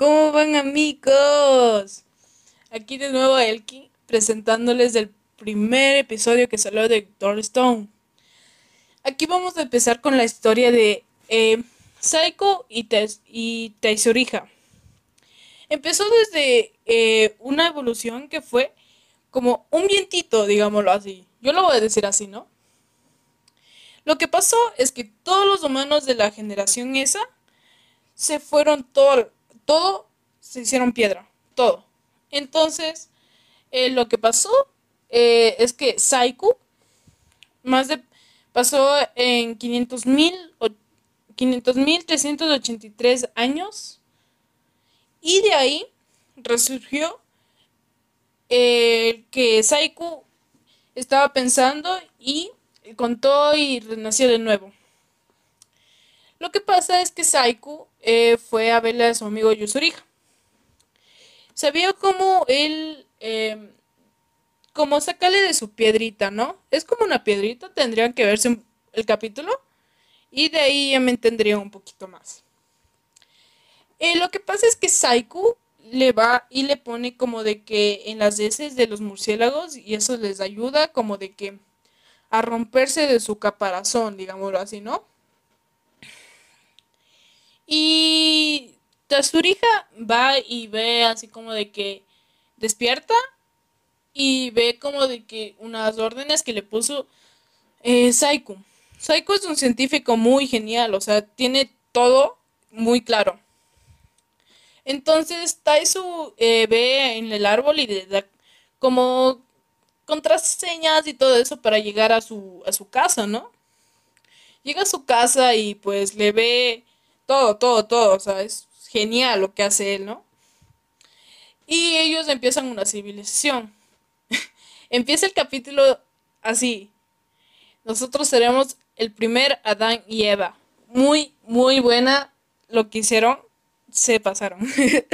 ¿Cómo van amigos? Aquí de nuevo Elki presentándoles el primer episodio que salió de Stone. Aquí vamos a empezar con la historia de eh, Saiko y, y Empezó desde eh, una evolución que fue como un vientito, digámoslo así. Yo lo voy a decir así, ¿no? Lo que pasó es que todos los humanos de la generación esa se fueron todo, todo se hicieron piedra, todo. Entonces, eh, lo que pasó eh, es que Saiku más de pasó en 500 mil 383 años y de ahí resurgió eh, que Saiku estaba pensando y contó y renació de nuevo. Lo que pasa es que Saiku eh, fue a verle a su amigo Yusuriha. Sabía cómo él, eh, como sacarle de su piedrita, ¿no? Es como una piedrita, tendrían que verse el capítulo y de ahí ya me entendería un poquito más. Eh, lo que pasa es que Saiku le va y le pone como de que en las heces de los murciélagos y eso les ayuda como de que a romperse de su caparazón, digámoslo así, ¿no? Y Tazurija va y ve así como de que despierta y ve como de que unas órdenes que le puso eh, Saiku. Saiku es un científico muy genial, o sea, tiene todo muy claro. Entonces Taisu eh, ve en el árbol y le da como contraseñas y todo eso para llegar a su, a su casa, ¿no? Llega a su casa y pues le ve todo, todo, todo, o sea, es genial lo que hace él, ¿no? Y ellos empiezan una civilización. Empieza el capítulo así. Nosotros seremos el primer Adán y Eva. Muy, muy buena lo que hicieron. Se pasaron.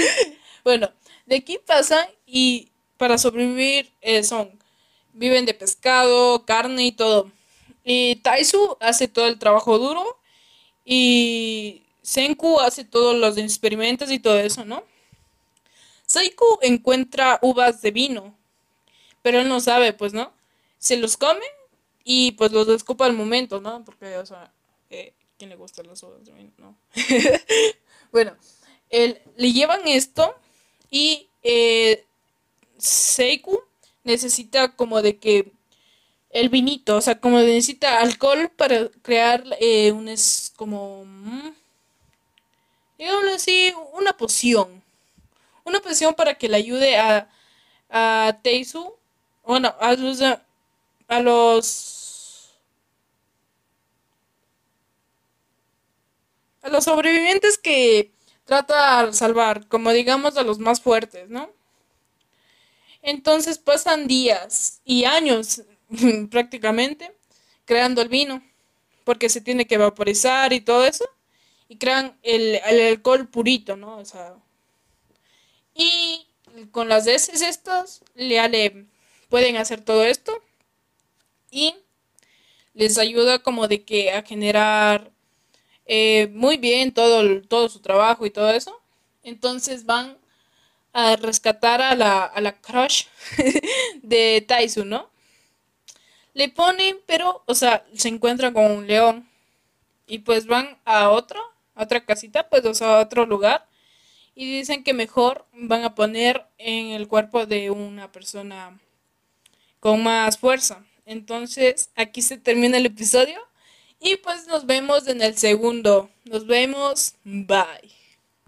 bueno, de aquí pasan y para sobrevivir eh, son viven de pescado, carne y todo. Y Taisu hace todo el trabajo duro y Senku hace todos los experimentos y todo eso, ¿no? Saiku encuentra uvas de vino, pero él no sabe, pues, ¿no? Se los come y pues los descupa al momento, ¿no? Porque, o sea, ¿quién le gustan las uvas de vino? No. bueno, él, le llevan esto y eh, Seiku necesita como de que el vinito, o sea, como necesita alcohol para crear eh, un es como mm, digámoslo así, una poción. Una poción para que le ayude a a Teisu, bueno, a los a los a los sobrevivientes que trata de salvar, como digamos a los más fuertes, ¿no? Entonces pasan días y años prácticamente creando el vino, porque se tiene que vaporizar y todo eso, y crean el, alcohol purito, ¿no? O sea, y con las heces estas, le, pueden hacer todo esto y les ayuda como de que a generar eh, muy bien todo, todo su trabajo y todo eso. Entonces van a rescatar a la, a la crush de Taisu, ¿no? Le ponen, pero, o sea, se encuentran con un león. Y pues van a otro, otra casita, pues, a otro lugar. Y dicen que mejor van a poner en el cuerpo de una persona con más fuerza. Entonces, aquí se termina el episodio. Y pues nos vemos en el segundo. Nos vemos. Bye.